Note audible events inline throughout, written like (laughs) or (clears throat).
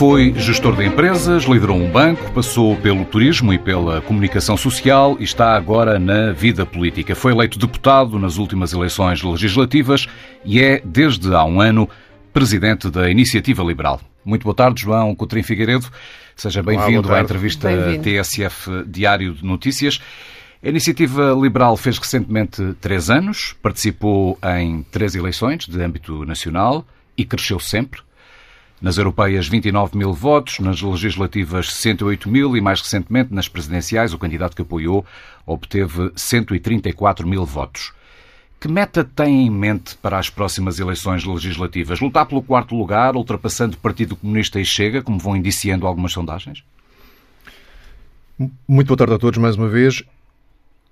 Foi gestor de empresas, liderou um banco, passou pelo turismo e pela comunicação social e está agora na vida política. Foi eleito deputado nas últimas eleições legislativas e é, desde há um ano, presidente da Iniciativa Liberal. Muito boa tarde, João Coutrinho Figueiredo. Seja bem-vindo à entrevista bem TSF Diário de Notícias. A Iniciativa Liberal fez recentemente três anos, participou em três eleições de âmbito nacional e cresceu sempre. Nas europeias, 29 mil votos, nas legislativas, 68 mil e, mais recentemente, nas presidenciais, o candidato que apoiou obteve 134 mil votos. Que meta tem em mente para as próximas eleições legislativas? Lutar pelo quarto lugar, ultrapassando o Partido Comunista e Chega, como vão indiciando algumas sondagens? Muito boa tarde a todos mais uma vez.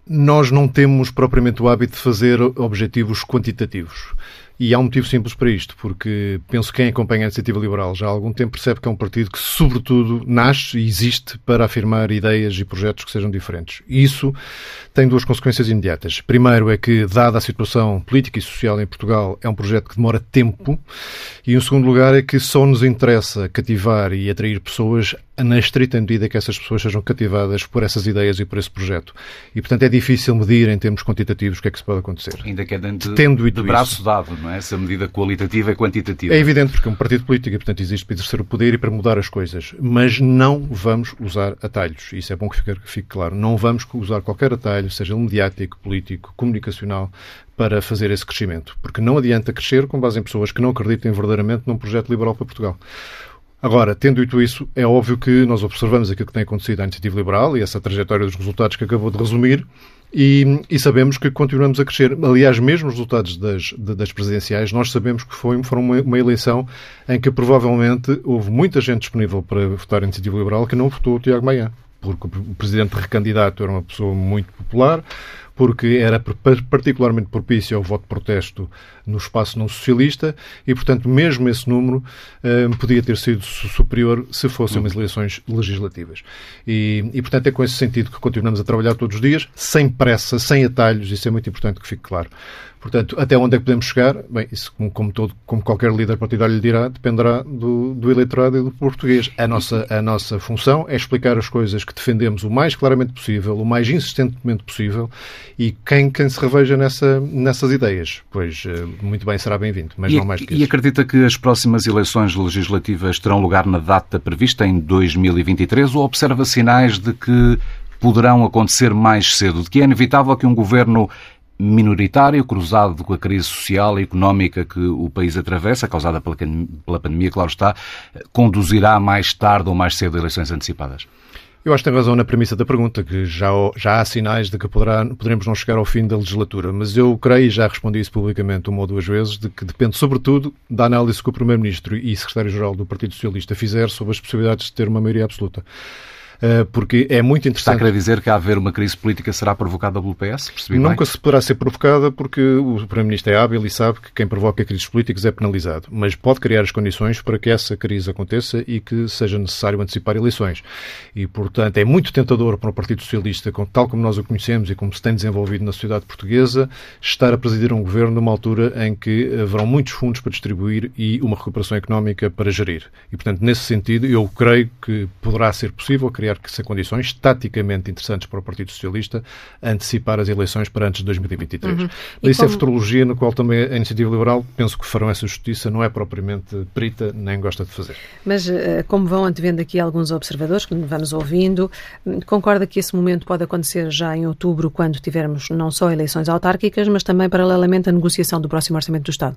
Nós não temos propriamente o hábito de fazer objetivos quantitativos. E há um motivo simples para isto, porque penso que quem acompanha a Iniciativa Liberal já há algum tempo percebe que é um partido que, sobretudo, nasce e existe para afirmar ideias e projetos que sejam diferentes. E isso tem duas consequências imediatas. Primeiro é que, dada a situação política e social em Portugal, é um projeto que demora tempo. E, em segundo lugar, é que só nos interessa cativar e atrair pessoas na estrita medida que essas pessoas sejam cativadas por essas ideias e por esse projeto. E, portanto, é difícil medir em termos quantitativos o que é que se pode acontecer. Ainda que é de, Tendo de braço isso, dado, não é? Essa medida qualitativa e quantitativa. É evidente, porque é um partido político e, portanto, existe para exercer o poder e para mudar as coisas. Mas não vamos usar atalhos. Isso é bom que fique, que fique claro. Não vamos usar qualquer atalho seja ele mediático, político, comunicacional, para fazer esse crescimento. Porque não adianta crescer com base em pessoas que não acreditem verdadeiramente num projeto liberal para Portugal. Agora, tendo dito isso, é óbvio que nós observamos aquilo que tem acontecido à iniciativa liberal e essa trajetória dos resultados que acabou de resumir e, e sabemos que continuamos a crescer. Aliás, mesmo os resultados das, das presidenciais, nós sabemos que foi, foram uma, uma, eleição em que provavelmente houve muita gente disponível para votar em iniciativa liberal que não votou o Tiago Maia porque o presidente recandidato era uma pessoa muito popular, porque era particularmente propício ao voto de protesto no espaço não socialista e, portanto, mesmo esse número uh, podia ter sido superior se fossem umas eleições legislativas. E, e, portanto, é com esse sentido que continuamos a trabalhar todos os dias, sem pressa, sem atalhos, isso é muito importante que fique claro. Portanto, até onde é que podemos chegar? Bem, isso, como, como, todo, como qualquer líder partidário lhe dirá, dependerá do, do eleitorado e do português. A nossa, a nossa função é explicar as coisas que defendemos o mais claramente possível, o mais insistentemente possível, e quem, quem se reveja nessa, nessas ideias, pois eh, muito bem, será bem-vindo, mas e, não mais que isso. E acredita que as próximas eleições legislativas terão lugar na data prevista, em 2023, ou observa sinais de que poderão acontecer mais cedo, de que é inevitável que um governo minoritário, cruzado com a crise social e económica que o país atravessa, causada pela, pela pandemia, claro está, conduzirá mais tarde ou mais cedo a eleições antecipadas? Eu acho que tem razão na premissa da pergunta, que já, já há sinais de que poderá, poderemos não chegar ao fim da legislatura, mas eu creio, e já respondi isso publicamente uma ou duas vezes, de que depende sobretudo da análise que o Primeiro-Ministro e Secretário-Geral do Partido Socialista fizer sobre as possibilidades de ter uma maioria absoluta. Eh, porque é muito interessante. Está a querer dizer que a haver uma crise política será provocada pelo PS? Percebi Nunca bem? se poderá ser provocada porque o Primeiro-Ministro é hábil e sabe que quem provoca crises políticas é penalizado, mas pode criar as condições para que essa crise aconteça e que seja necessário antecipar eleições. E, portanto, é muito tentador para o Partido Socialista, tal como nós o conhecemos e como se tem desenvolvido na sociedade portuguesa, estar a presidir um governo numa altura em que haverão muitos fundos para distribuir e uma recuperação económica para gerir. E, portanto, nesse sentido, eu creio que poderá ser possível criar criar que se condições taticamente interessantes para o Partido Socialista antecipar as eleições para antes de 2023. Uhum. Isso é como... é futurologia, no qual também a Iniciativa Liberal, penso que farão essa justiça, não é propriamente perita, nem gosta de fazer. Mas, eh, como vão antevendo aqui alguns observadores, que vamos ouvindo, concorda que esse momento pode acontecer já em outubro, quando tivermos não só eleições autárquicas, mas também, paralelamente, a negociação do próximo Orçamento do Estado?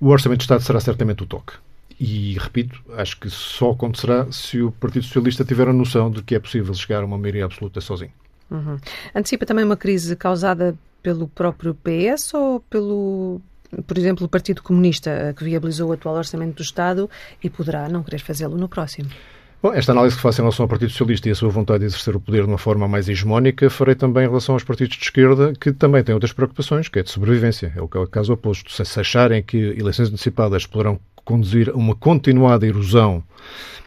O Orçamento do Estado será certamente o toque. E, repito, acho que só acontecerá se o Partido Socialista tiver a noção de que é possível chegar a uma maioria absoluta sozinho. Uhum. Antecipa também uma crise causada pelo próprio PS ou pelo, por exemplo, o Partido Comunista, que viabilizou o atual orçamento do Estado e poderá não querer fazê-lo no próximo? Bom, esta análise que faço em relação ao Partido Socialista e a sua vontade de exercer o poder de uma forma mais hegemónica, farei também em relação aos partidos de esquerda, que também têm outras preocupações, que é de sobrevivência. É o é caso oposto. Se acharem que eleições antecipadas poderão conduzir a uma continuada erosão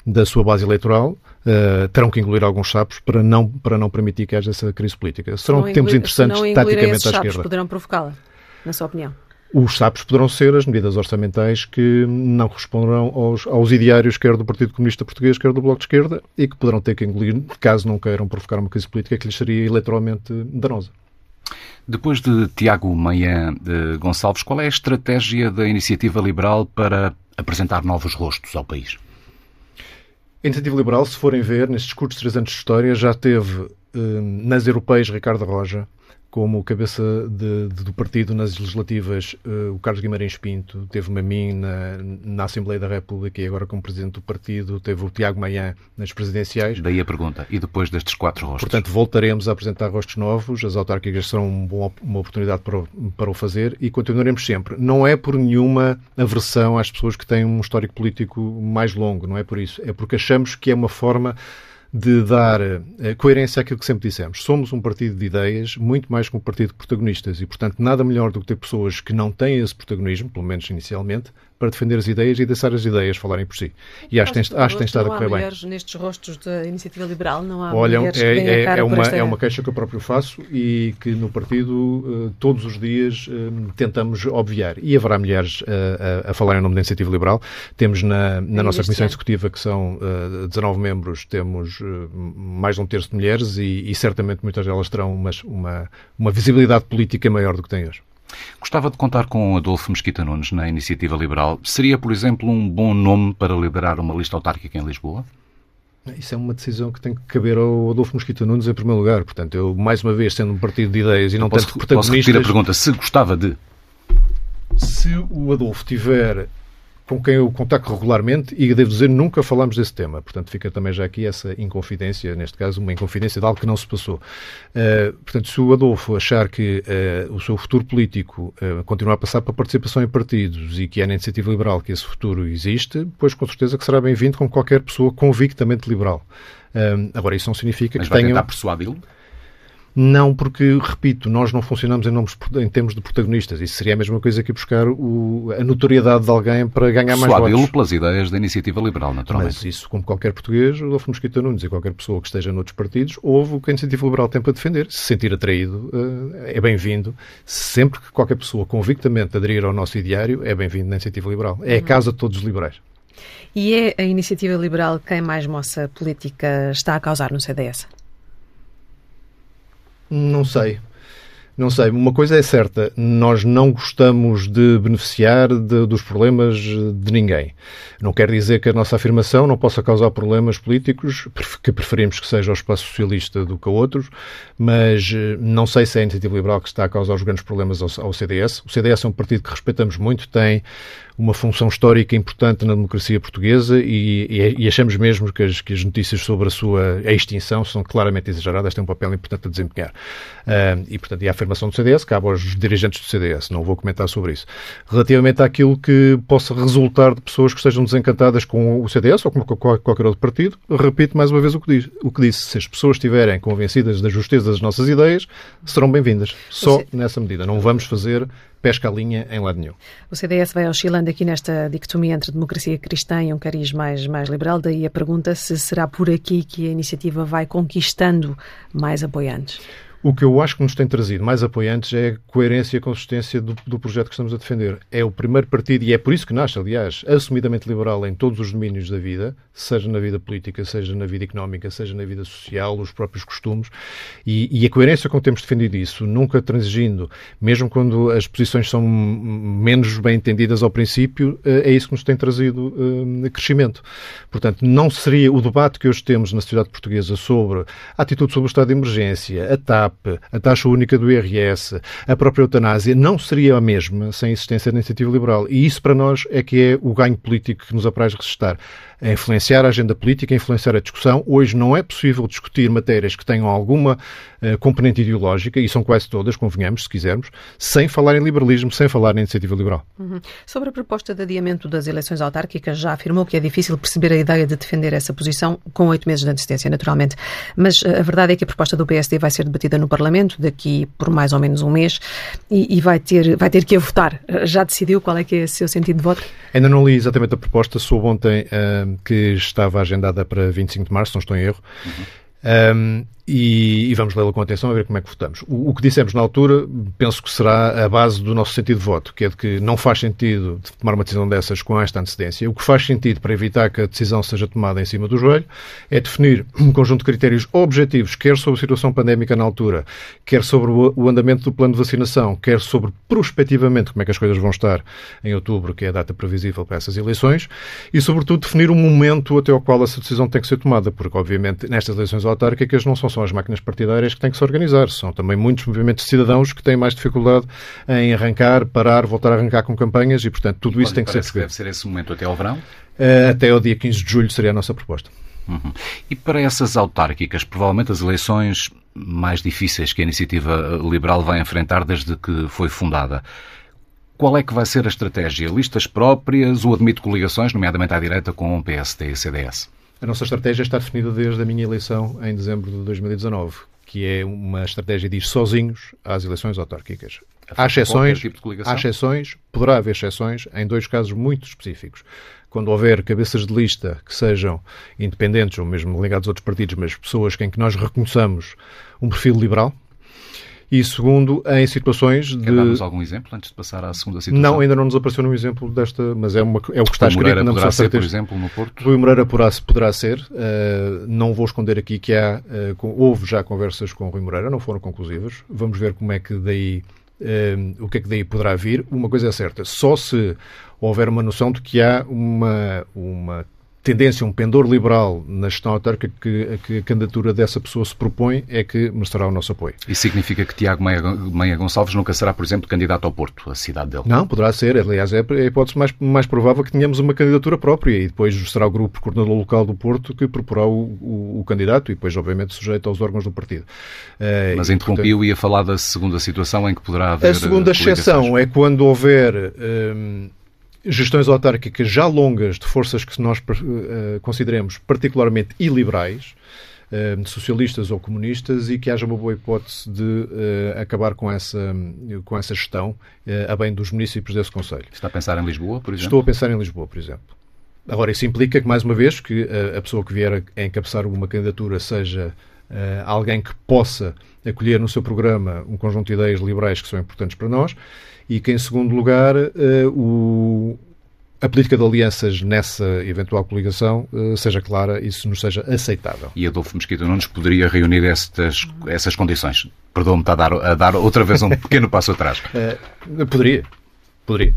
da sua base eleitoral, uh, terão que engolir alguns sapos para não, para não permitir que haja essa crise política. Serão tempos interessantes taticamente à esquerda. poderão provocá-la, na sua opinião? Os SAPs poderão ser as medidas orçamentais que não corresponderão aos, aos ideários quer do Partido Comunista Português, quer do Bloco de Esquerda, e que poderão ter que engolir, caso não queiram provocar uma crise política que lhes seria eleitoralmente danosa. Depois de Tiago Manhã de Gonçalves, qual é a estratégia da Iniciativa Liberal para apresentar novos rostos ao país? A Iniciativa Liberal, se forem ver, nestes curtos três anos de história, já teve nas europeias Ricardo Roja, como cabeça de, de, do partido nas legislativas, uh, o Carlos Guimarães Pinto, teve-me a mim na, na, Assembleia da República e agora como presidente do partido, teve o Tiago Maia nas presidenciais. Daí a pergunta, e depois destes quatro rostos? Portanto, voltaremos a apresentar rostos novos, as autárquicas serão um bom, uma oportunidade para o, para o fazer e continuaremos sempre. Não é por nenhuma aversão às pessoas que têm um histórico político mais longo, não é por isso. É porque achamos que é uma forma de dar uh, coerência àquilo que sempre dissemos. Somos um partido de ideias, muito mais que um partido de protagonistas, e, portanto, nada melhor do que ter pessoas que não têm esse protagonismo, pelo menos inicialmente, para defender as ideias e deixar as ideias falarem por si. E acho, que tem, acho que tem estado a correr bem. Mulheres nestes rostos da iniciativa liberal? Não há Olha, mulheres é, que é, é, uma, é uma queixa que eu próprio faço e que no partido uh, todos os dias uh, tentamos obviar. E haverá mulheres uh, a, a falar em nome da iniciativa liberal. Temos na, na nossa comissão executiva, que são uh, 19 membros, temos mais de um terço de mulheres e, e certamente muitas delas terão uma, uma, uma visibilidade política maior do que têm hoje. Gostava de contar com Adolfo Mesquita Nunes na Iniciativa Liberal. Seria, por exemplo, um bom nome para liderar uma lista autárquica em Lisboa? Isso é uma decisão que tem que caber ao Adolfo Mosquito Nunes em primeiro lugar. Portanto, eu, mais uma vez, sendo um partido de ideias e não posso, tanto protagonistas... Posso repetir a pergunta? Se gostava de... Se o Adolfo tiver com quem eu contacto regularmente e devo dizer nunca falamos desse tema. Portanto, fica também já aqui essa inconfidência, neste caso, uma inconfidência de algo que não se passou. Uh, portanto, se o Adolfo achar que uh, o seu futuro político uh, continua a passar para participação em partidos e que é na iniciativa liberal que esse futuro existe, pois com certeza que será bem-vindo com qualquer pessoa convictamente liberal. agora, isso não significa Mas que tenham... Mas vai persuadi-lo? Não, porque, repito, nós não funcionamos em, nomes, em termos de protagonistas. Isso seria a mesma coisa que buscar o, a notoriedade de alguém para ganhar mais votos. Suadilo pelas ideias da iniciativa liberal, naturalmente. Mas isso, como qualquer português, o Adolfo Mosquito Nunes e qualquer pessoa que esteja noutros partidos, ouve o que a iniciativa liberal tem para defender. Se sentir atraído, eh, é bem-vindo. Sempre que qualquer pessoa convictamente aderir ao nosso ideário, é bem-vindo na iniciativa liberal. É a uhum. casa de todos os liberais. E é a iniciativa liberal quem mais moça política está a causar no CDS? Não sei. Não sei, uma coisa é certa, nós não gostamos de beneficiar de, dos problemas de ninguém. Não quer dizer que a nossa afirmação não possa causar problemas políticos, que preferimos que seja o espaço socialista do que a outros, mas eh, não sei se é a iniciativa liberal que está a causar os grandes problemas ao, ao CDS. O CDS é um partido que respeitamos muito, tem uma função histórica importante na democracia portuguesa e, e achamos mesmo que as, que as, notícias sobre a sua extinção são claramente exageradas, têm um papel importante a desempenhar. Uh, e, portanto, e a afirmação do CDS cabe aos dirigentes do CDS, não vou comentar sobre isso. Relativamente àquilo que possa resultar de pessoas que estejam desencantadas com o CDS ou com qualquer outro partido, repito mais uma vez o que, diz, o que disse. Se as pessoas estiverem convencidas da justeza das nossas ideias, serão bem-vindas. Só nessa medida. Não vamos fazer pesca a linha em lado nenhum. O CDS vai oscilando aqui nesta dicotomia entre democracia cristã e um cariz mais, mais liberal, daí a pergunta se será por aqui que a iniciativa vai conquistando mais apoiantes. O que eu acho que nos tem trazido mais apoiantes é a coerência e a consistência do, do, projeto que estamos a defender. É o primeiro partido, e é por isso que nasce, aliás, assumidamente liberal em todos os domínios da vida, seja na vida política, seja na vida económica, seja na vida social, os próprios costumes, e, e a coerência com que temos defendido isso, nunca transigindo, mesmo quando as posições são menos bem entendidas ao princípio, eh, é isso que nos tem trazido uh, crescimento. Portanto, não seria o debate que hoje temos na sociedade portuguesa sobre a atitude sobre o estado de emergência, a TAP, a taxa única do IRS, a própria eutanásia, não seria a mesma sem a existência da iniciativa liberal. E isso, para nós, é que é o ganho político que nos apraz resistar a influenciar a agenda política, a influenciar a discussão. Hoje não é possível discutir matérias que tenham alguma uh, componente ideológica, e são quase todas, convenhamos, se quisermos, sem falar em liberalismo, sem falar em iniciativa liberal. Uhum. Sobre a proposta de adiamento das eleições autárquicas, já afirmou que é difícil perceber a ideia de defender essa posição com oito meses de antecedência, naturalmente. Mas uh, a verdade é que a proposta do PSD vai ser debatida no Parlamento daqui por mais ou menos um mês e, e vai, ter, vai ter que a votar. Já decidiu qual é que é o seu sentido de voto? Ainda não li exatamente a proposta, soube ontem uh, que estava agendada para 25 de março, não estou em erro. Uhum. Um, e, e, vamos lê-la com atenção a ver como é que votamos. O, o, que dissemos na altura, penso que será a base do nosso sentido de voto, que é de que não faz sentido tomar uma decisão dessas com esta antecedência. O que faz sentido para evitar que a decisão seja tomada em cima do joelho é definir um conjunto de critérios objetivos, quer sobre a situação pandémica na altura, quer sobre o, o andamento do plano de vacinação, quer sobre prospectivamente como é que as coisas vão estar em outubro, que é a data previsível para essas eleições, e sobretudo definir um momento até ao qual essa decisão tem que ser tomada, porque obviamente nestas eleições autárquicas não são são as máquinas partidárias que têm que se organizar. São também muitos movimentos de cidadãos que têm mais dificuldade em arrancar, parar, voltar a arrancar com campanhas e, portanto, tudo e isso tem que ser. Deve ser esse momento até ao verão? Uh, até ao dia 15 de julho seria a nossa proposta. Uhum. E para essas autárquicas, provavelmente as eleições mais difíceis que a iniciativa liberal vai enfrentar desde que foi fundada. Qual é que vai ser a estratégia? Listas próprias ou admite coligações, nomeadamente à direita, com o PSD e CDS? A nossa estratégia está definida desde a minha eleição em dezembro de 2019, que é uma estratégia de ir sozinhos às eleições autárquicas. Há exceções, tipo há exceções, poderá haver exceções em dois casos muito específicos. Quando houver cabeças de lista que sejam independentes ou mesmo ligados a outros partidos, mas pessoas em que nós reconheçamos um perfil liberal, e segundo, em situações de. Dar-nos algum exemplo antes de passar à segunda situação? Não, ainda não nos apareceu nenhum exemplo desta, mas é, uma, é o que está escrito na poderá ser, por exemplo, no Porto? Rui Moreira poderá, poderá ser. Uh, não vou esconder aqui que há, uh, houve já conversas com o Rui Moreira, não foram conclusivas. Vamos ver como é que daí. Uh, o que é que daí poderá vir? Uma coisa é certa, só se houver uma noção de que há uma, uma tendência, um pendor liberal na gestão autárquica que, que, a candidatura dessa pessoa se propõe é que merecerá o nosso apoio. Isso significa que Tiago Meia, Meia Gonçalves nunca será, por exemplo, candidato ao Porto, a cidade dele? Não, poderá ser. Aliás, é a hipótese mais, mais provável que tenhamos uma candidatura própria e depois será o grupo coordenador local do Porto que proporá o, o, o candidato e depois, obviamente, sujeito aos órgãos do partido. Uh, Mas interrompiu e ia falar da segunda situação em que poderá haver. A segunda exceção é quando houver. Um, gestões autárquicas já longas de forças que nós uh, consideremos particularmente iliberais, uh, socialistas ou comunistas, e que haja uma boa hipótese de uh, acabar com essa, com essa gestão a bem dos municípios desse Conselho. Está a pensar em Lisboa, por exemplo? Estou a pensar em Lisboa, por exemplo. Agora, isso implica que, mais uma vez, que a, pessoa que vier a encabeçar uma candidatura seja alguém que possa acolher no seu programa um conjunto de ideias liberais que são importantes para nós e que, em segundo lugar, uh, o, a política de alianças nessa eventual coligação uh, seja clara e isso nos seja aceitável. E Adolfo Mesquita Nunes poderia reunir estas, essas condições? Perdoa-me, a dar, a dar outra vez um pequeno passo atrás. Uh, (laughs) poderia. Poderia.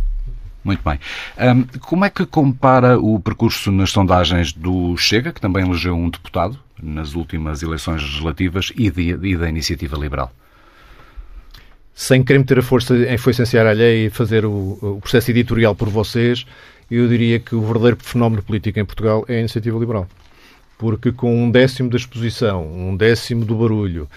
Muito bem. Um, como é que compara o percurso nas sondagens do Chega, que também elegeu um deputado nas últimas eleições legislativas, e, de, e da Iniciativa Liberal? Sem querer meter a força em influenciar alheia e fazer o, o, processo editorial por vocês, eu diria que o verdadeiro fenómeno político em Portugal é a iniciativa liberal. Porque com um décimo da exposição, um décimo do barulho,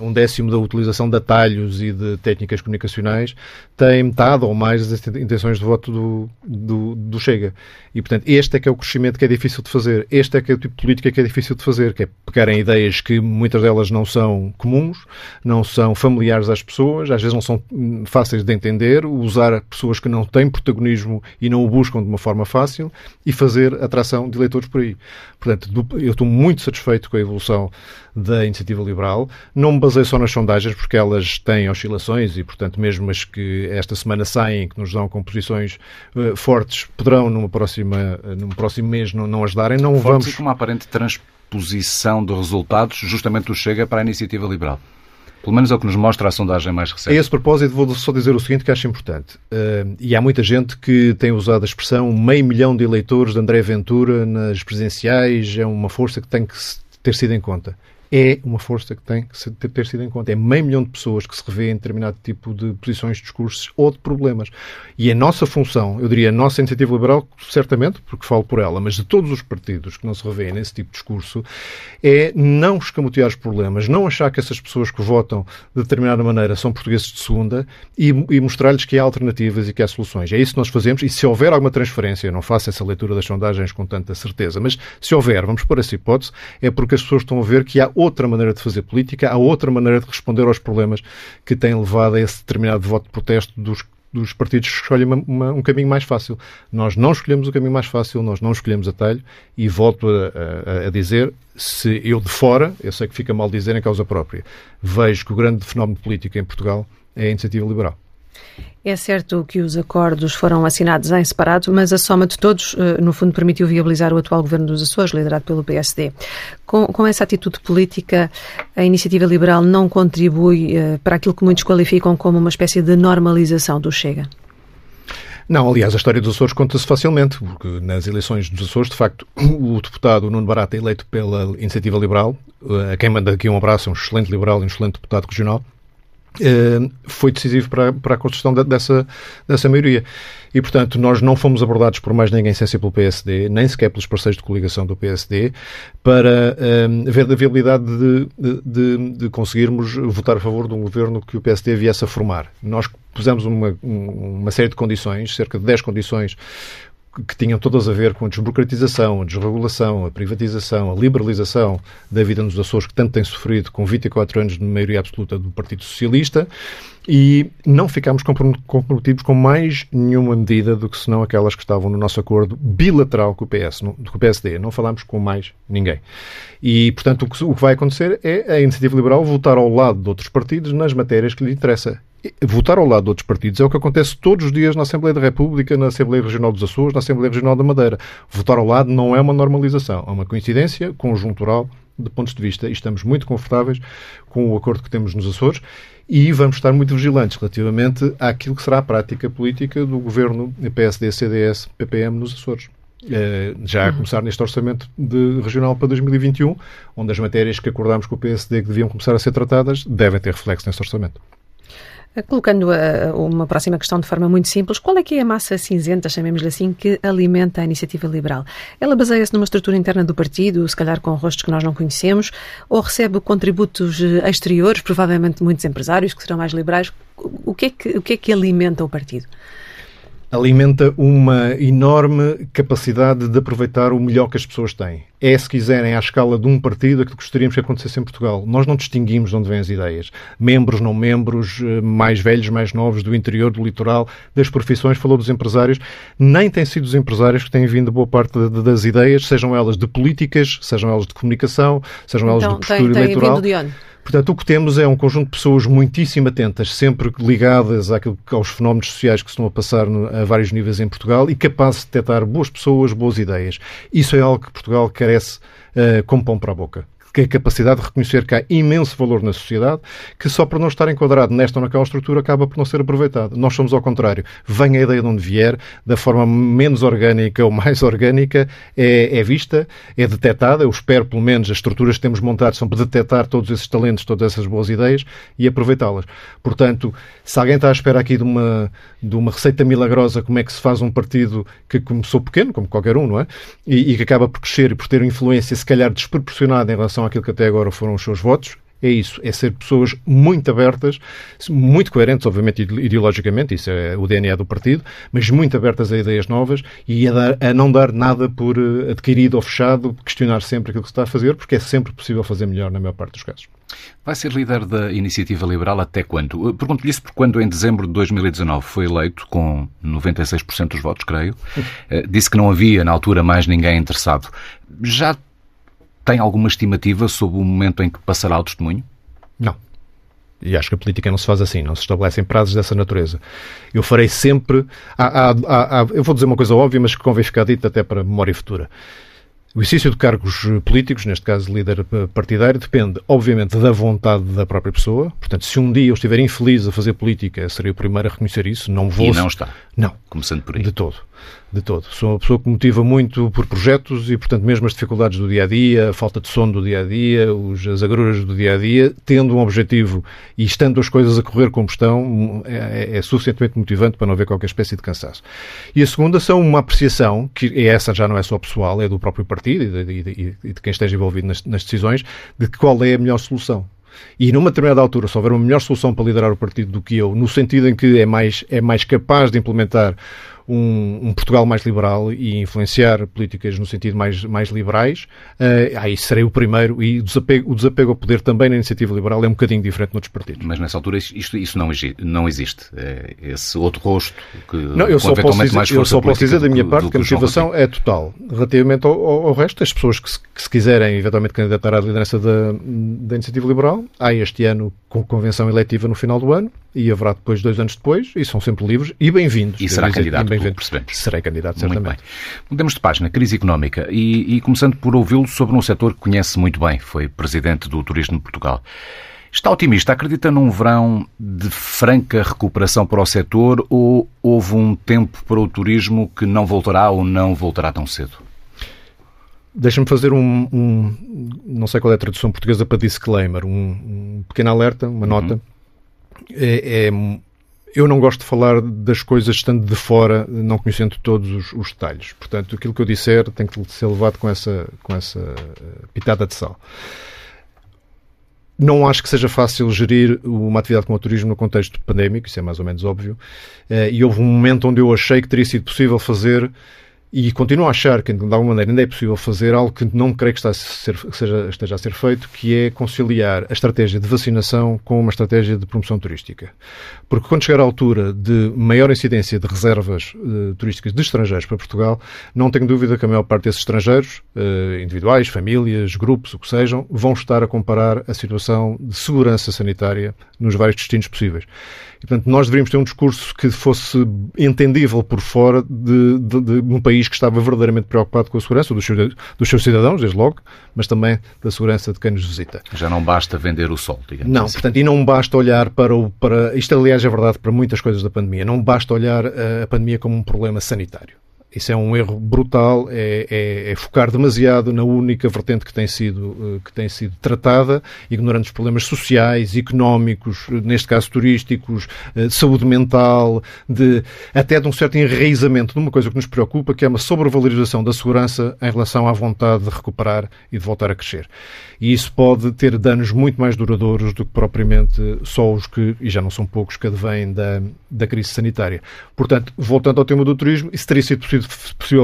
um décimo da utilização de atalhos e de técnicas comunicacionais, tem metade ou mais das intenções de voto do, do, do, Chega. E, portanto, este é que é o crescimento que é difícil de fazer. Este é que é o tipo de política que é difícil de fazer, que é pegarem ideias que muitas delas não são comuns, não são familiares às pessoas, às vezes não são hum, fáceis de entender, usar pessoas que não têm protagonismo e não o buscam de uma forma fácil e fazer atração de eleitores por aí. Portanto, eu estou muito satisfeito com a evolução da iniciativa liberal. Não me baseio só nas sondagens, porque elas têm oscilações e, portanto, mesmo as que esta semana saem, que nos dão composições uh, fortes, poderão numa próxima, uh, num próximo mês não, não ajudarem. Não fortes vamos... e com uma aparente transposição de resultados justamente do Chega para a iniciativa liberal. Pelo menos é o que nos mostra a sondagem mais recente. A esse propósito, vou só dizer o seguinte que acho importante. Uh, e há muita gente que tem usado a expressão meio milhão de eleitores de André Ventura nas presidenciais, é uma força que tem que ter sido em conta é uma força que tem que ter sido em conta. É meio milhão de pessoas que se revê em determinado tipo de posições, discursos ou de problemas. E a nossa função, eu diria, a nossa iniciativa liberal, certamente, porque falo por ela, mas de todos os partidos que não se revêem nesse tipo de discurso, é não escamotear os problemas, não achar que essas pessoas que votam de determinada maneira são portugueses de segunda e, e mostrar-lhes que há alternativas e que há soluções. É isso que nós fazemos e se houver alguma transferência, eu não faço essa leitura das sondagens com tanta certeza, mas se houver, vamos pôr essa hipótese, é porque as pessoas estão a ver que há outra maneira de fazer política, há outra maneira de responder aos problemas que têm levado a esse determinado voto de protesto dos dos partidos que escolhem uma, uma, um caminho mais fácil. Nós não escolhemos o caminho mais fácil, nós não escolhemos atalho e volto a, a, a dizer, se eu de fora, eu sei que fica mal dizer em causa própria, vejo que o grande fenómeno político em Portugal é a iniciativa liberal. É certo que os acordos foram assinados em separado, mas a soma de todos, eh, no fundo, permitiu viabilizar o atual governo dos Açores, liderado pelo PSD. Com, com essa atitude política, a iniciativa liberal não contribui uh, para aquilo que muitos qualificam como uma espécie de normalização do Chega? Não, aliás, a história dos Açores conta-se facilmente, porque nas eleições dos Açores, de facto, (clears throat) o deputado Nuno Barata, eleito pela Iniciativa Liberal, eh, a quem manda aqui um abraço, um excelente liberal e um excelente deputado regional, foi decisivo para, para a construção de, dessa, dessa maioria. E, portanto, nós não fomos abordados por mais ninguém sem ser pelo PSD, nem sequer pelos parceiros de coligação do PSD, para uh, ver a viabilidade de, de, de, conseguirmos votar a favor de um governo que o PSD viesse a formar. Nós pusemos uma, uma série de condições, cerca de 10 condições, que tinham todas a ver com a desburocratização, a desregulação, a privatização, a liberalização da vida nos Açores, que tanto tem sofrido com 24 anos de maioria absoluta do Partido Socialista, e não ficámos comprometidos com mais nenhuma medida do que senão aquelas que estavam no nosso acordo bilateral com o, PS, com o PSD. Não falámos com mais ninguém. E, portanto, o que, vai acontecer é a Iniciativa Liberal votar ao lado de outros partidos nas matérias que lhe interessa votar ao lado de outros partidos é o que acontece todos os dias na Assembleia da República, na Assembleia Regional dos Açores, na Assembleia Regional da Madeira. Votar ao lado não é uma normalização, é uma coincidência conjuntural de pontos de vista e estamos muito confortáveis com o acordo que temos nos Açores e vamos estar muito vigilantes relativamente àquilo que será a prática política do governo PSD, CDS, PPM nos Açores. Uh, já a começar neste orçamento de regional para 2021, onde as matérias que acordámos com o PSD que deviam começar a ser tratadas devem ter reflexo neste orçamento. Colocando uma próxima questão de forma muito simples, qual é que é a massa cinzenta, chamemos-lhe assim, que alimenta a iniciativa liberal? Ela baseia-se numa estrutura interna do partido, se calhar com rostos que nós não conhecemos, ou recebe contributos eh, exteriores, provavelmente muitos empresários que serão mais liberais? O que é que, o que, é que alimenta o partido? Alimenta uma enorme capacidade de aproveitar o melhor que as pessoas têm. É, se quiserem, à escala de um partido, aquilo que gostaríamos que acontecesse em Portugal. Nós não distinguimos de onde vêm as ideias. Membros, não membros, eh, mais velhos, mais novos, do interior, do litoral, das profissões, falou dos empresários. Nem têm sido os empresários que têm vindo boa parte de, de, das ideias, sejam elas de políticas, sejam elas de comunicação, sejam elas então, de postura tem, eleitoral. Tem vindo de onde? Portanto, o que temos é um conjunto de pessoas muitíssimo atentas, sempre ligadas àquilo, aos fenómenos sociais que estão a passar a vários níveis em Portugal e capazes de detectar boas pessoas, boas ideias. Isso é algo que Portugal carece uh, como pão para a boca que a capacidade de reconhecer que há imenso valor na sociedade, que só por não estar enquadrado nesta ou naquela estrutura acaba por não ser aproveitado. Nós somos ao contrário. Vem a ideia de onde vier, da forma menos orgânica ou mais orgânica, é, é vista, é detectada. Eu espero, pelo menos, as estruturas que temos montado são para detectar todos esses talentos, todas essas boas ideias e aproveitá-las. Portanto, se alguém está à espera aqui de uma, de uma receita milagrosa, como é que se faz um partido que começou pequeno, como qualquer um, não é? E, e que acaba por crescer e por ter influência, se calhar, desproporcionada em relação relação àquilo que até agora foram os seus votos, é isso, é ser pessoas muito abertas, muito coerentes, obviamente, ideologicamente, isso é o DNA do partido, mas muito abertas a ideias novas e a, dar, a, não dar nada por eh, adquirido ou fechado, questionar sempre aquilo que se está a fazer, porque é sempre possível fazer melhor na maior parte dos casos. Vai ser líder da Iniciativa Liberal até quando? Pergunto-lhe isso porque quando em dezembro de 2019 foi eleito, com 96% dos votos, creio, eh, disse que não havia na altura mais ninguém interessado. Já tem alguma estimativa sobre o momento em que passará o testemunho? Não. E acho que a política não se faz assim, não se estabelecem prazos dessa natureza. Eu farei sempre. Há, há, há, eu vou dizer uma coisa óbvia, mas que convém ficar dita até para memória futura. O exercício de cargos políticos, neste caso líder partidário, depende, obviamente, da vontade da própria pessoa. Portanto, se um dia eu estiver infeliz a fazer política, serei o primeiro a reconhecer isso. Não vou. E não está. Não. Começando por aí. De todo de todo. Sou uma pessoa que motiva muito por projetos e, portanto, mesmo as dificuldades do dia a dia, a falta de sono do dia a dia, os, as agruras do dia a dia, tendo um objetivo e estando as coisas a correr como estão, é, é, é suficientemente motivante para não haver qualquer espécie de cansaço. E a segunda são uma apreciação, que essa já não é só pessoal, é do próprio partido e de, e e de quem esteja envolvido nas, nas decisões, de qual é a melhor solução. E numa determinada altura, se houver uma melhor solução para liderar o partido do que eu, no sentido em que é mais, é mais capaz de implementar um, um, Portugal mais liberal e influenciar políticas no sentido mais, mais liberais, uh, aí serei o primeiro e o desapego, o desapego ao poder também na iniciativa liberal é um bocadinho diferente noutros partidos. Mas nessa altura isto, isso não, não existe. É esse outro rosto que não, eu só posso dizer, eu só posso dizer da minha parte que a motivação é total. Relativamente ao, ao, resto, as pessoas que se, que se, quiserem eventualmente candidatar à liderança da, da iniciativa liberal, há este ano com convenção eletiva no final do ano e haverá depois, dois anos depois, e são sempre livres e bem-vindos. E será candidato, bem percebemos. Serei candidato, certamente. Muito bem. Mudemos de página, crise económica, e, e começando por ouvi-lo sobre um setor que conhece muito bem, foi presidente do Turismo de Portugal. Está otimista? Acredita num verão de franca recuperação para o setor ou houve um tempo para o turismo que não voltará ou não voltará tão cedo? Deixa-me fazer um, um, Não sei qual é a tradução portuguesa para disclaimer, um, um pequeno alerta, uma nota. Uhum. É, é, eu não gosto de falar das coisas estando de fora, não conhecendo todos os, os, detalhes. Portanto, aquilo que eu disser tem que ser levado com essa, com essa uh, pitada de sal. Não acho que seja fácil gerir uma atividade como o turismo no contexto pandémico, isso é mais ou menos óbvio. Uh, e houve um momento onde eu achei que teria sido possível fazer e continuo a achar que, de alguma maneira, ainda é possível fazer algo que não creio que, está a ser, seja, esteja a ser feito, que é conciliar a estratégia de vacinação com uma estratégia de promoção turística. Porque quando chegar à altura de maior incidência de reservas uh, turísticas de estrangeiros para Portugal, não tenho dúvida que a maior parte desses estrangeiros, uh, individuais, famílias, grupos, o que sejam, vão estar a comparar a situação de segurança sanitária nos vários destinos possíveis. E, portanto, nós deveríamos ter um discurso que fosse entendível por fora de, de, de, um país que estava verdadeiramente preocupado com a segurança dos seus, dos seus cidadãos, desde logo, mas também da segurança de quem nos visita. Já não basta vender o sol, digamos Não, assim. portanto, e não basta olhar para o... Para, isto, aliás, é verdade para muitas coisas da pandemia. Não basta olhar a pandemia como um problema sanitário. Isso é um erro brutal, é, é, é, focar demasiado na única vertente que tem, sido, eh, que tem sido tratada, ignorando os problemas sociais, económicos, neste caso turísticos, eh, de saúde mental, de, até de um certo enraizamento de uma coisa que nos preocupa, que é uma sobrevalorização da segurança em relação à vontade de recuperar e de voltar a crescer. E isso pode ter danos muito mais duradouros do que propriamente só os que, e já não são poucos, que advêm da, da crise sanitária. Portanto, voltando ao tema do turismo, isso teria sido possível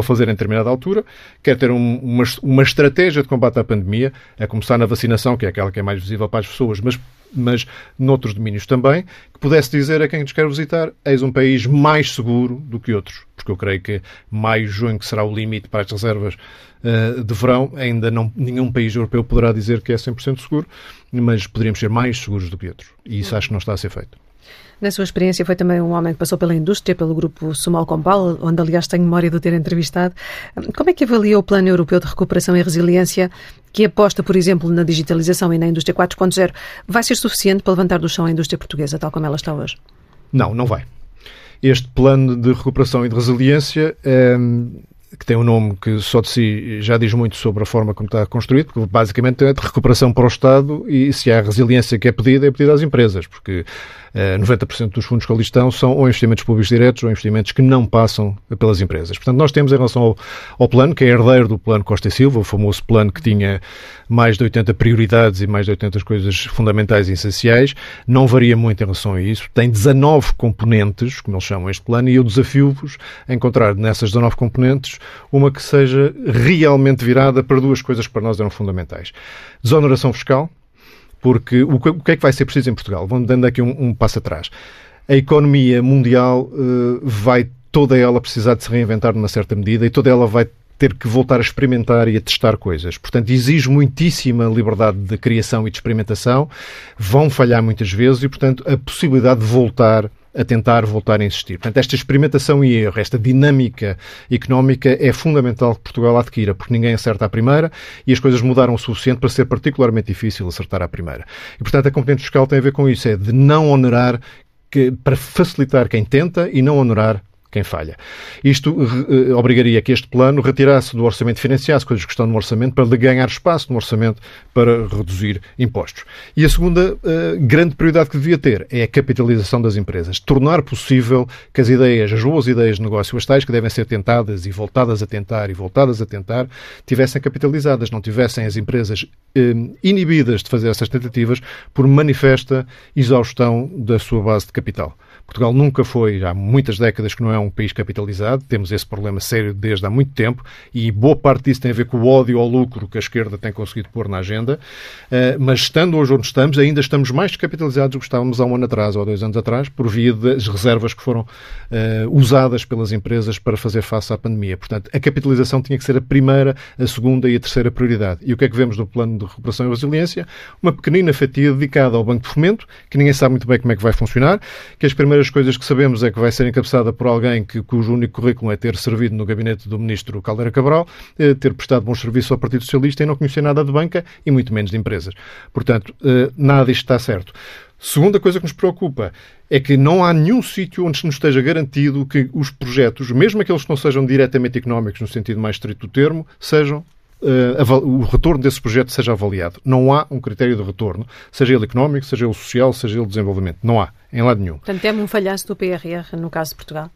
fazer em determinada altura, quer ter um, uma, uma estratégia de combate à pandemia, a começar na vacinação, que é aquela que é mais visível para as pessoas, mas mas noutros domínios também, que pudesse dizer a quem nos quer visitar, eis um país mais seguro do que outros. Porque eu creio que maio, junho, que será o limite para as reservas uh, de verão, ainda não, nenhum país europeu poderá dizer que é 100% seguro, mas poderíamos ser mais seguros do que outros. E isso acho que não está a ser feito. Na sua experiência, foi também um homem que passou pela indústria, pelo grupo Sumal Compal, onde, aliás, tenho memória de ter entrevistado. Como é que avalia o Plano Europeu de Recuperação e Resiliência, que aposta, por exemplo, na digitalização e na indústria 4.0? Vai ser suficiente para levantar do chão a indústria portuguesa, tal como ela está hoje? Não, não vai. Este plano de recuperação e de resiliência. É que tem um nome que só de si já diz muito sobre a forma como está construído, porque basicamente é de recuperação para o Estado e se há resiliência que é pedida, é pedida às empresas, porque 90% eh, dos fundos que ali estão são ou investimentos públicos diretos ou investimentos que não passam pelas empresas. Portanto, nós temos em relação ao, ao plano, que é herdeiro do plano Costa e Silva, o famoso plano que tinha mais de 80 prioridades e mais de 80 coisas fundamentais e essenciais, não varia muito em relação a isso. Tem 19 componentes, como eles chamam este plano, e eu desafio-vos a encontrar nessas 19 componentes uma que seja realmente virada para duas coisas que para nós eram fundamentais. Desoneração fiscal, porque o que é que vai ser preciso em Portugal? Vamos dando aqui um, um passo atrás. A economia mundial uh, vai toda ela precisar de se reinventar numa certa medida e toda ela vai ter que voltar a experimentar e a testar coisas. Portanto, exige muitíssima liberdade de criação e de experimentação, vão falhar muitas vezes e, portanto, a possibilidade de voltar a tentar voltar a insistir. Portanto, esta experimentação e erro, esta dinâmica económica é fundamental que Portugal adquira, porque ninguém acerta à primeira e as coisas mudaram o suficiente para ser particularmente difícil acertar à primeira. E, portanto, a competência fiscal tem a ver com isso, é de não onerar que, para facilitar quem tenta e não onerar quem falha. Isto uh, obrigaria que este plano retirasse do orçamento, financiasse coisas que estão no orçamento para ganhar espaço no orçamento para reduzir impostos. E a segunda uh, grande prioridade que devia ter é a capitalização das empresas. Tornar possível que as ideias, as boas ideias de negócio, as tais que devem ser tentadas e voltadas a tentar e voltadas a tentar, tivessem capitalizadas, não tivessem as empresas inibidas de fazer essas tentativas por manifesta exaustão da sua base de capital. Portugal nunca foi, há muitas décadas que não é um país capitalizado, temos esse problema sério desde há muito tempo e boa parte disso tem a ver com o ódio ao lucro que a esquerda tem conseguido pôr na agenda, uh, mas estando hoje onde estamos, ainda estamos mais descapitalizados do que estávamos há um ano atrás ou há dois anos atrás, por via das reservas que foram uh, usadas pelas empresas para fazer face à pandemia. Portanto, a capitalização tinha que ser a primeira, a segunda e a terceira prioridade. E o que é que vemos no plano de recuperação e resiliência? Uma pequenina fatia dedicada ao Banco de Fomento, que ninguém sabe muito bem como é que vai funcionar, que as primeiras coisas que sabemos é que vai ser encabeçada por alguém que, cujo único currículo é ter servido no gabinete do ministro Caldeira Cabral, eh, ter prestado bons serviços ao Partido Socialista e não conhecer nada de banca e muito menos de empresas. Portanto, eh, nada disto está certo. Segunda coisa que nos preocupa é que não há nenhum sítio onde nos esteja garantido que os projetos, mesmo aqueles que não sejam diretamente económicos no sentido mais estrito do termo, sejam o retorno desse projeto seja avaliado. Não há um critério de retorno, seja ele económico, seja ele social, seja ele desenvolvimento. Não há, em lado nenhum. Portanto, temos um falhanço do PRR no caso de Portugal?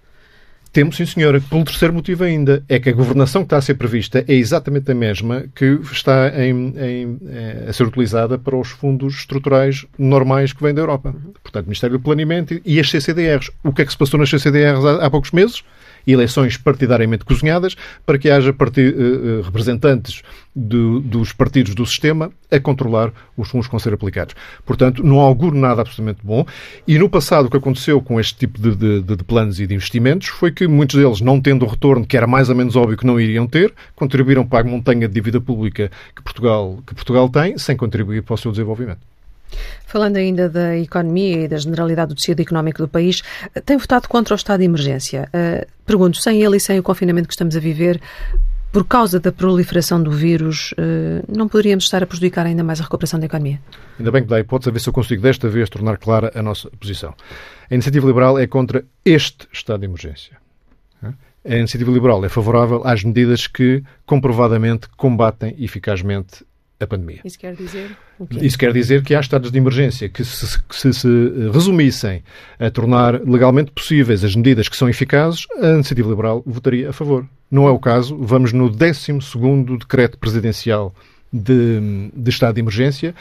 Temos, sim, senhora. Pelo terceiro motivo ainda, é que a governação que está a ser prevista é exatamente a mesma que está em, em, eh, a ser utilizada para os fundos estruturais normais que vêm da Europa. Portanto, Ministério do Planeamento e as CCDRs. O que é que se passou nas CCDRs há, há poucos meses? Eleições partidariamente cozinhadas para que haja uh, representantes de, dos partidos do sistema a controlar os fundos que vão ser aplicados. Portanto, não auguro nada absolutamente bom. E no passado, o que aconteceu com este tipo de, de, de planos e de investimentos foi que muitos deles, não tendo o retorno que era mais ou menos óbvio que não iriam ter, contribuíram para a montanha de dívida pública que Portugal, que Portugal tem, sem contribuir para o seu desenvolvimento. Falando ainda da economia e da generalidade do tecido económico do país, tem votado contra o estado de emergência. Uh, pergunto, sem ele e sem o confinamento que estamos a viver, por causa da proliferação do vírus, uh, não poderíamos estar a prejudicar ainda mais a recuperação da economia? Ainda bem que dá a hipótese a ver se eu consigo desta vez tornar clara a nossa posição. A iniciativa liberal é contra este estado de emergência. A iniciativa liberal é favorável às medidas que comprovadamente combatem eficazmente a pandemia. Isso quer dizer o quê? Isso quer dizer que há estados de emergência que se, que se, se resumissem a tornar legalmente possíveis as medidas que são eficazes, a iniciativa liberal votaria a favor. Não é o caso. Vamos no 12 decreto presidencial de, de, estado de emergência,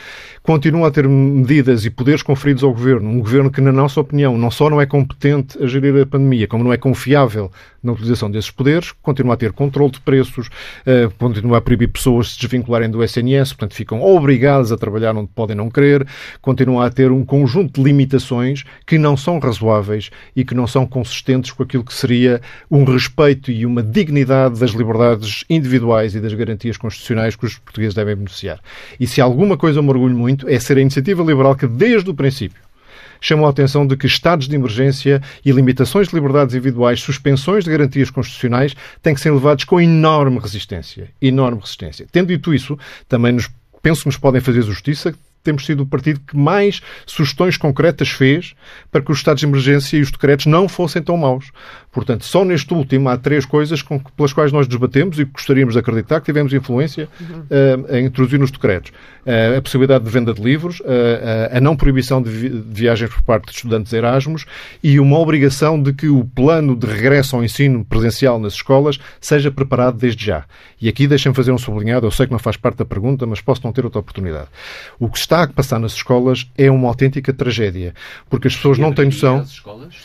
continua a ter medidas e poderes conferidos ao governo, um governo que, na nossa opinião, não só não é competente a gerir a pandemia, como não é confiável na utilização desses poderes, continua a ter controle de preços, uh, continua a proibir pessoas de se desvincularem do SNS, portanto ficam obrigadas a trabalhar onde podem não querer, continua a ter um conjunto de limitações que não são razoáveis e que não são consistentes com aquilo que seria um respeito e uma dignidade das liberdades individuais e das garantias constitucionais que os portugueses devem beneficiar. E se alguma coisa eu me orgulho muito é ser a iniciativa liberal que, desde o princípio, chamam a atenção de que estados de emergência e limitações de liberdades individuais, suspensões de garantias constitucionais, têm que ser levados com enorme resistência. Enorme resistência. Tendo dito isso, também nos, penso que nos podem fazer justiça temos sido o partido que mais sugestões concretas fez para que os estados de emergência e os decretos não fossem tão maus. Portanto, só neste último há três coisas com, pelas quais nós debatemos e gostaríamos de acreditar que tivemos influência uhum. uh, a introduzir nos decretos. Uh, a possibilidade de venda de livros, uh, a não proibição de, vi de, viagens por parte de estudantes Erasmus e uma obrigação de que o plano de regresso ao ensino presencial nas escolas seja preparado desde já. E aqui deixem-me fazer um sublinhado, eu sei que não faz parte da pergunta, mas posso não ter outra oportunidade. O que está está a passar nas escolas é uma autêntica tragédia, porque as pessoas não têm noção escolas,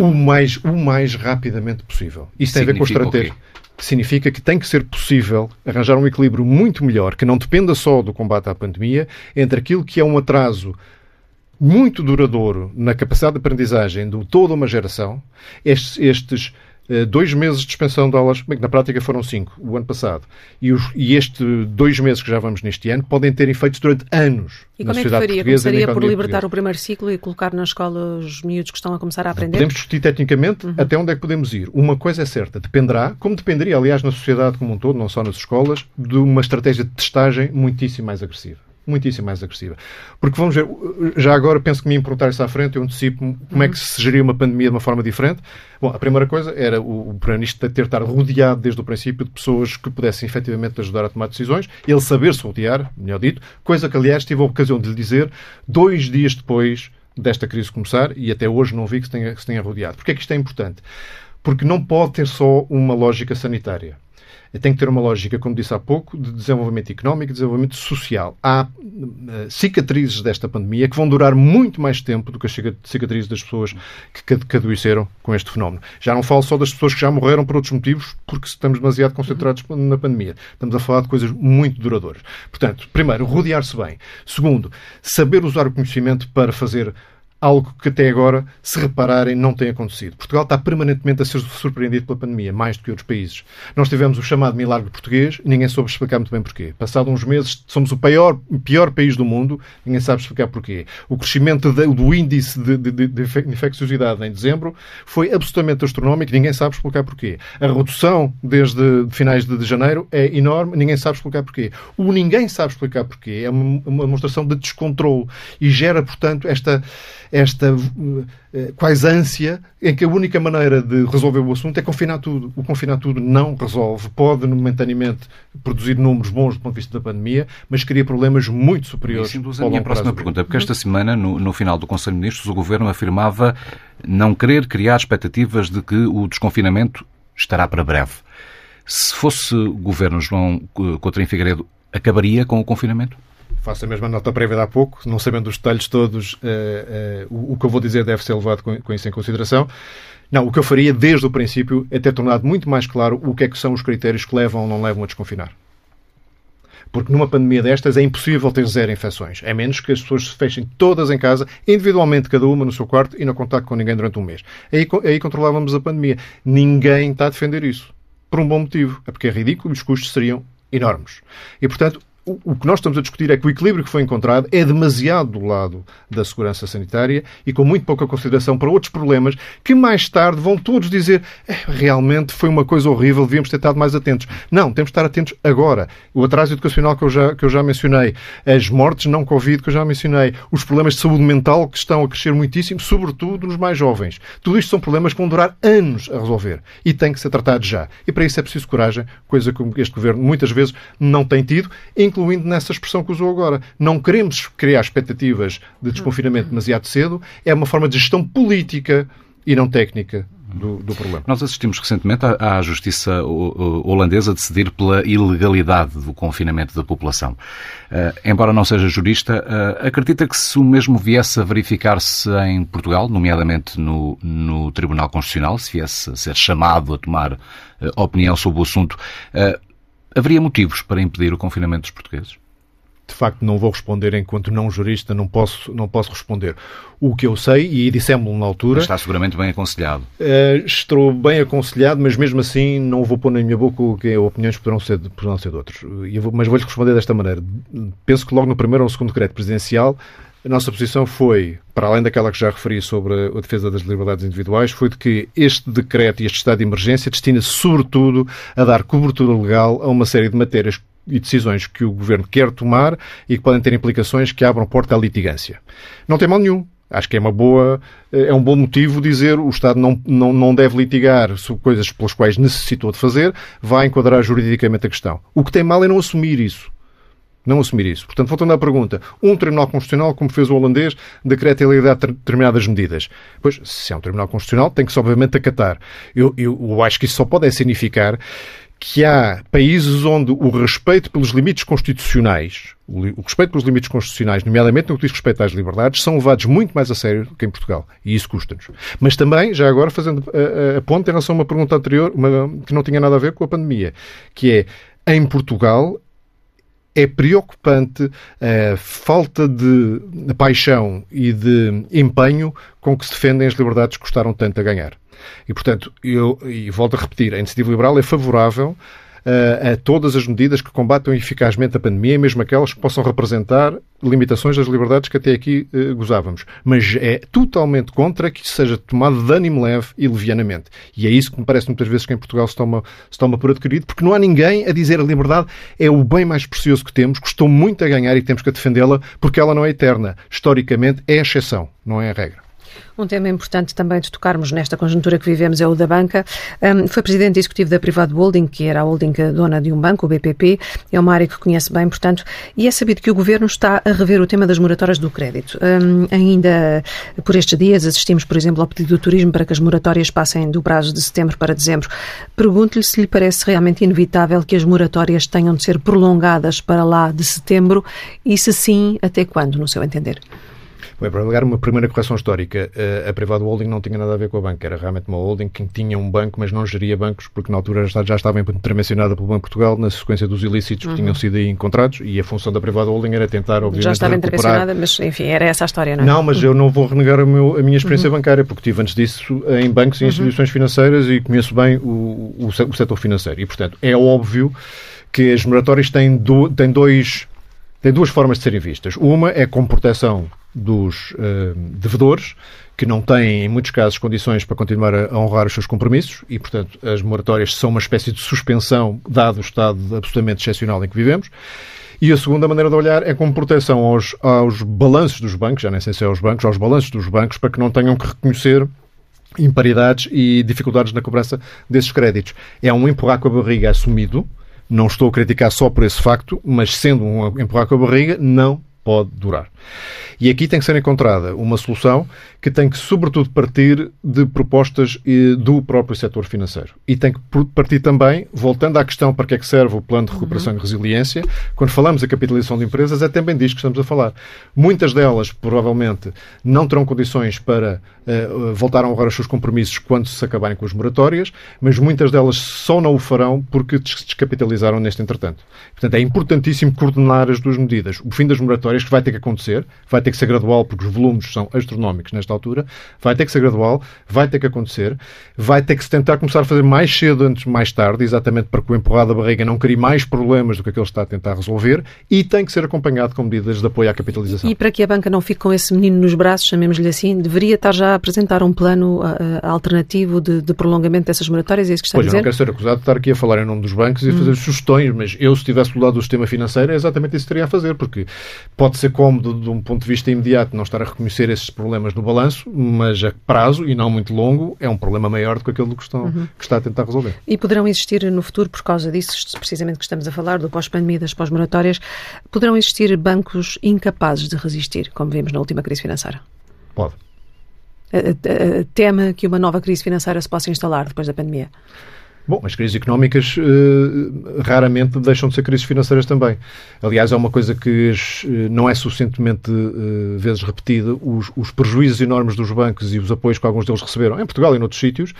o mais o mais rapidamente possível. Isso tem a ver com a estratégia. Significa que tem que ser possível arranjar um equilíbrio muito melhor, que não dependa só do combate à pandemia, entre aquilo que é um atraso muito duradouro na capacidade de aprendizagem de toda uma geração, estes, estes dois meses de suspensão de aulas, bem que na prática foram cinco, o ano passado, e, os, e este dois meses que já vamos neste ano podem ter efeitos durante anos. E como é que faria? Começaria por libertar o primeiro ciclo e colocar na escola os miúdos que estão a começar a aprender? Podemos discutir tecnicamente uhum. até onde é que podemos ir. Uma coisa é certa, dependerá, como dependeria, aliás, na sociedade como um todo, não só nas escolas, de uma estratégia de testagem muitíssimo mais agressiva muitíssimo mais agressiva. Porque vamos ver, já agora penso que me perguntar isso à frente, eu antecipo como é que se geria uma pandemia de uma forma diferente. Bom, a primeira coisa era o, o Primeiro-Ministro ter estar rodeado desde o princípio de pessoas que pudessem efetivamente ajudar a tomar decisões, ele saber-se rodear, melhor dito, coisa que aliás tive a ocasião de lhe dizer dois dias depois desta crise começar e até hoje não vi que se tenha, que se tenha rodeado. Porquê é que isto é importante? Porque não pode ter só uma lógica sanitária tem que ter uma lógica, como disse há pouco, de desenvolvimento económico e desenvolvimento social. Há uh, cicatrizes desta pandemia que vão durar muito mais tempo do que as cicatrizes das pessoas que, que adoeceram com este fenómeno. Já não falo só das pessoas que já morreram por outros motivos, porque estamos demasiado concentrados na pandemia. Estamos a falar de coisas muito duradouras. Portanto, primeiro, rodear-se bem. Segundo, saber usar o conhecimento para fazer algo que até agora, se repararem, não tem acontecido. Portugal está permanentemente a ser surpreendido pela pandemia, mais do que outros países. Nós tivemos o chamado milagre português, ninguém soube explicar muito bem porquê. Passado uns meses, somos o pior, pior país do mundo, ninguém sabe explicar porquê. O crescimento do índice de, de, de, infecciosidade em dezembro foi absolutamente astronómico, ninguém sabe explicar porquê. A redução desde finais de, janeiro é enorme, ninguém sabe explicar porquê. O ninguém sabe explicar porquê é uma, uma demonstração de descontrole e gera, portanto, esta esta uh, quase ânsia em que a única maneira de resolver o assunto é confinar tudo. O confinar tudo não resolve. Pode, momentaneamente, produzir números bons do ponto de vista da pandemia, mas cria problemas muito superiores. Isso a minha próxima pergunta, porque esta semana, no, no final do Conselho de Ministros, o Governo afirmava não querer criar expectativas de que o desconfinamento estará para breve. Se fosse o governo João Coutinho Figueiredo, acabaria com o confinamento? Faço a mesma nota prévia de há pouco, não sabendo os detalhes todos, uh, uh, o, o, que eu vou dizer deve ser levado com, com, isso em consideração. Não, o que eu faria desde o princípio é ter tornado muito mais claro o que é que são os critérios que levam ou não levam a desconfinar. Porque numa pandemia destas é impossível ter zero infecções. É menos que as pessoas se fechem todas em casa, individualmente, cada uma no seu quarto e não contacte com ninguém durante um mês. Aí, aí controlávamos a pandemia. Ninguém está a defender isso. Por um bom motivo. É porque é ridículo e os custos seriam enormes. E, portanto, o que nós estamos a discutir é que o equilíbrio que foi encontrado é demasiado do lado da segurança sanitária e com muito pouca consideração para outros problemas que mais tarde vão todos dizer é, realmente foi uma coisa horrível, devíamos ter estado mais atentos. Não, temos de estar atentos agora. O atraso educacional que eu já, que eu já mencionei, as mortes não Covid que eu já mencionei, os problemas de saúde mental que estão a crescer muitíssimo, sobretudo nos mais jovens. Tudo isto são problemas que vão durar anos a resolver e têm que ser tratados já. E para isso é preciso coragem, coisa que este governo muitas vezes não tem tido, incluindo nessa expressão que usou agora. Não queremos criar expectativas de desconfinamento demasiado cedo, é uma forma de gestão política e não técnica do, do, problema. Nós assistimos recentemente à, à justiça holandesa decidir pela ilegalidade do confinamento da população. Uh, embora não seja jurista, uh, acredita que se o mesmo viesse a verificar-se em Portugal, nomeadamente no, no, Tribunal Constitucional, se viesse a ser chamado a tomar uh, opinião sobre o assunto, Haveria motivos para impedir o confinamento dos portugueses? de facto não vou responder enquanto não jurista, não posso, não posso responder. O que eu sei, e dissemos-lo na altura... Mas está seguramente bem aconselhado. Uh, estou bem aconselhado, mas mesmo assim não vou pôr na minha boca o que opiniões que poderão ser, poderão ser de outros. Vou, mas vou-lhe responder desta maneira. Penso que logo no primeiro ou no segundo decreto presidencial a nossa posição foi, para além daquela que já referi sobre a defesa das liberdades individuais, foi de que este decreto e este estado de emergência destina-se sobretudo a dar cobertura legal a uma série de matérias e decisões que o Governo quer tomar e que podem ter implicações que abram porta à litigância. Não tem mal nenhum. Acho que é uma boa, é um bom motivo dizer o Estado não, não, não deve litigar sobre coisas pelas quais necessitou de fazer, vai enquadrar juridicamente a questão. O que tem mal é não assumir isso não assumir isso. Portanto, voltando à pergunta, um Tribunal Constitucional, como fez o holandês, decreta a ilegalidade de determinadas medidas. Pois, se é um Tribunal Constitucional, tem que, obviamente, acatar. Eu, eu, eu acho que isso só pode significar que há países onde o respeito pelos limites constitucionais, o respeito pelos limites constitucionais, nomeadamente no que diz respeito às liberdades, são levados muito mais a sério do que em Portugal. E isso custa-nos. Mas também, já agora, fazendo a, a ponte em relação a uma pergunta anterior, uma, que não tinha nada a ver com a pandemia, que é, em Portugal, é preocupante a falta de paixão e de empenho com que se defendem as liberdades que custaram tanto a ganhar. E, portanto, eu e volto a repetir, a iniciativa liberal é favorável a todas as medidas que combatam eficazmente a pandemia, mesmo aquelas que possam representar limitações das liberdades que até aqui uh, gozávamos. Mas é totalmente contra que seja tomado de ânimo leve e levianamente. E é isso que me parece muitas vezes que em Portugal se toma, se toma por adquirido, porque não há ninguém a dizer a liberdade é o bem mais precioso que temos, custou muito a ganhar e temos que defendê-la porque ela não é eterna. Historicamente é a exceção, não é a regra. Um tema importante também de tocarmos nesta conjuntura que vivemos é o da banca. Um, foi presidente executivo da Privado Holding, que era a holding dona de um banco, o BPP. É uma área que conhece bem, portanto, e é sabido que o governo está a rever o tema das moratórias do crédito. Um, ainda por estes dias assistimos, por exemplo, ao pedido do turismo para que as moratórias passem do prazo de setembro para dezembro. Pergunto-lhe se lhe parece realmente inevitável que as moratórias tenham de ser prolongadas para lá de setembro e, se sim, até quando, no seu entender? Bem, para ligar uma primeira correção histórica, a Privado Holding não tinha nada a ver com a banca, era realmente uma holding que tinha um banco, mas não geria bancos, porque na altura já estava intermencionada pelo Banco de Portugal, na sequência dos ilícitos uhum. que tinham sido aí encontrados, e a função da Privado Holding era tentar, obviamente, Já estava recuperar... mas enfim, era essa a história, não é? Não, mas eu não vou renegar meu, a minha experiência uhum. bancária, porque tive antes disso em bancos e uhum. instituições financeiras e conheço bem o, o, o setor financeiro. E, portanto, é óbvio que as moratórias têm, do, têm dois tem duas formas de serem vistas. Uma é com proteção dos uh, devedores, que não têm, em muitos casos, condições para continuar a, honrar os seus compromissos e, portanto, as moratórias são uma espécie de suspensão, dado o estado absolutamente excepcional em que vivemos. E a segunda maneira de olhar é com proteção aos, aos balanços dos bancos, já nem sei se é aos bancos, aos balanços dos bancos, para que não tenham que reconhecer imparidades e dificuldades na cobrança desses créditos. É um empurrar com a barriga assumido, não estou a criticar só por esse facto, mas sendo um empurrar com a barriga, não pode durar. E aqui tem que ser encontrada uma solução que tem que, sobretudo, partir de propostas do próprio setor financeiro. E tem que partir também, voltando à questão para que é que serve o plano de recuperação uhum. e resiliência, quando falamos da capitalização de empresas, é também disso que estamos a falar. Muitas delas, provavelmente, não terão condições para uh, voltar a honrar os seus compromissos quando se acabarem com as moratórias, mas muitas delas só não o farão porque descapitalizaram neste entretanto. Portanto, é importantíssimo coordenar as duas medidas. O fim das moratórias, que vai ter que acontecer, vai ter que ser gradual, porque os volumes são astronómicos nesta altura, vai ter que ser gradual, vai ter que acontecer, vai ter que se tentar começar a fazer mais cedo antes mais tarde, exatamente para que o empurrado da barriga não crie mais problemas do que aquele está a tentar resolver, e tem que ser acompanhado com medidas de apoio à capitalização. E para que a banca não fique com esse menino nos braços, chamemos-lhe assim, deveria estar já a apresentar um plano uh, alternativo de, de, prolongamento dessas moratórias, é isso que está pois, a dizer? eu não quero ser acusado de estar aqui a falar em nome dos bancos e hum. fazer sugestões, mas eu, se estivesse do lado do sistema financeiro, é exatamente isso que teria a fazer, porque pode ser cómodo de um ponto de vista imediato não estar a reconhecer esses problemas no balanço, mas a prazo e não muito longo é um problema maior do que aquele que, estão, uhum. que está a tentar resolver. E poderão existir no futuro, por causa disso, precisamente que estamos a falar, do pós-pandemia, das pós-moratórias, poderão existir bancos incapazes de resistir, como vimos na última crise financeira? Pode. Teme que uma nova crise financeira se possa instalar depois da pandemia? Bom, as crises económicas uh, raramente deixam de ser crises financeiras também. Aliás, é uma coisa que uh, não é suficientemente uh, vezes repetida. Os, os, prejuízos enormes dos bancos e os apoios que alguns deles receberam em Portugal e noutros sítios,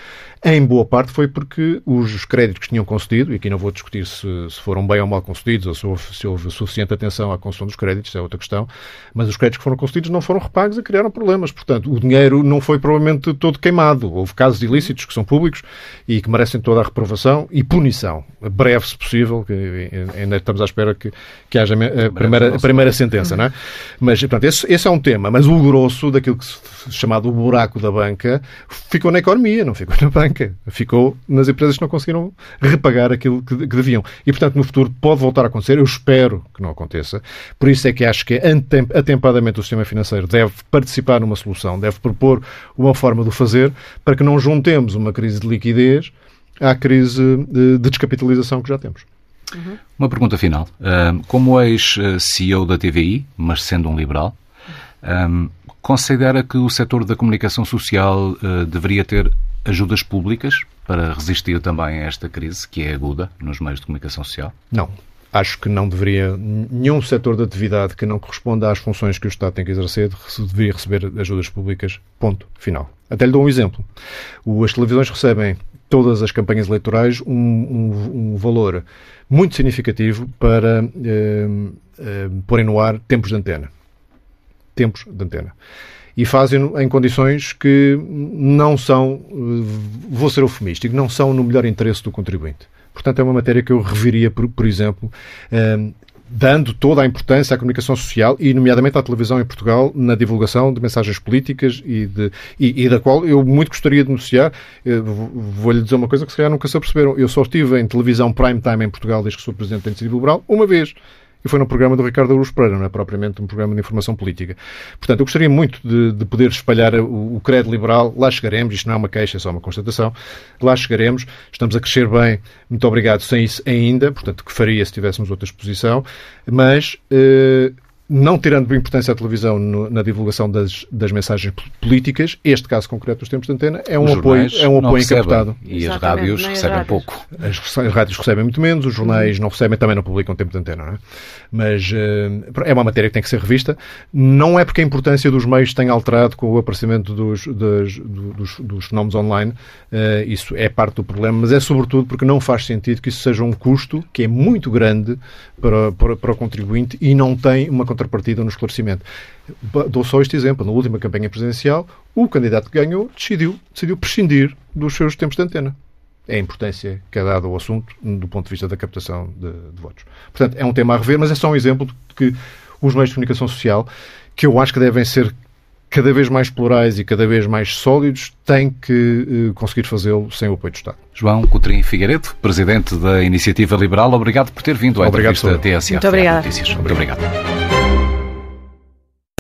em boa parte foi porque os créditos que tinham concedido, e aqui não vou discutir se, se foram bem ou mal concedidos, ou se houve, se houve, suficiente atenção à concessão dos créditos, é outra questão, mas os créditos que foram concedidos não foram repagos e criaram problemas. Portanto, o dinheiro não foi provavelmente todo queimado. Houve casos ilícitos que são públicos e que merecem toda a reprovação e punição, breve se possível, que ainda estamos à espera que, que haja a primeira, a primeira sentença, não é? Mas, portanto, esse, esse é um tema, mas o grosso daquilo que se chamado o buraco da banca ficou na economia, não ficou na banca, ficou nas empresas que não conseguiram repagar aquilo que, que deviam. E, portanto, no futuro pode voltar a acontecer, eu espero que não aconteça, por isso é que acho que atempadamente o sistema financeiro deve participar numa solução, deve propor uma forma de o fazer para que não juntemos uma crise de liquidez à crise de descapitalização que já temos. Uhum. Uma pergunta final. Como ex-CEO da TVI, mas sendo um liberal, considera que o setor da comunicação social deveria ter ajudas públicas para resistir também a esta crise que é aguda nos meios de comunicação social? Não. Acho que não deveria, nenhum setor de atividade que não corresponda às funções que o Estado tem que exercer deveria receber ajudas públicas. Ponto. Final. Até lhe dou um exemplo. As televisões recebem todas as campanhas eleitorais um, um, um valor muito significativo para eh, eh, porem no ar tempos de antena. Tempos de antena. E fazem-no em condições que não são, eh, vou ser eufemístico, não são no melhor interesse do contribuinte. Portanto, é uma matéria que eu reviria, por, por exemplo, dando toda a importância à comunicação social e, nomeadamente, à televisão em Portugal na divulgação de mensagens políticas e, de, e, e da qual eu muito gostaria de denunciar. Eh, vou-lhe dizer uma coisa que se calhar nunca se aperceberam. Eu só estive em televisão prime time em Portugal desde que sou Presidente da Iniciativa Liberal uma vez e foi no programa do Ricardo Aruz Pereira, não é propriamente um programa de informação política. Portanto, eu gostaria muito de, de poder espalhar o, o, credo liberal. Lá chegaremos, isto não é uma queixa, é só uma constatação. Lá chegaremos, estamos a crescer bem, muito obrigado sem isso ainda, portanto, que faria se tivéssemos outra exposição, mas. Eh, não tirando importância à televisão no, na divulgação das, das, mensagens políticas, este caso concreto dos tempos de antena é um apoio, é um apoio encapotado. E as rádios recebem rádios. pouco. As, as, rádios recebem muito menos, os jornais não recebem, também não publicam tempo de antena, não é? Mas uh, é uma matéria que tem que ser revista. Não é porque a importância dos meios tem alterado com o aparecimento dos, dos, dos, dos fenómenos online, uh, isso é parte do problema, mas é sobretudo porque não faz sentido que isso seja um custo que é muito grande para, para, para o contribuinte e não tem uma contrapartida no esclarecimento. Dou só este exemplo. Na última campanha presidencial, o candidato que ganhou decidiu, decidiu prescindir dos seus tempos de antena. É a importância que é dada ao assunto do ponto de vista da captação de, de votos. Portanto, é um tema a rever, mas é só um exemplo de que os meios de comunicação social, que eu acho que devem ser cada vez mais plurais e cada vez mais sólidos, têm que uh, conseguir fazê-lo sem o apoio do Estado. João Coutrinho Figueiredo, Presidente da Iniciativa Liberal, obrigado por ter vindo à obrigado, entrevista TSF. Muito obrigado. Muito obrigado.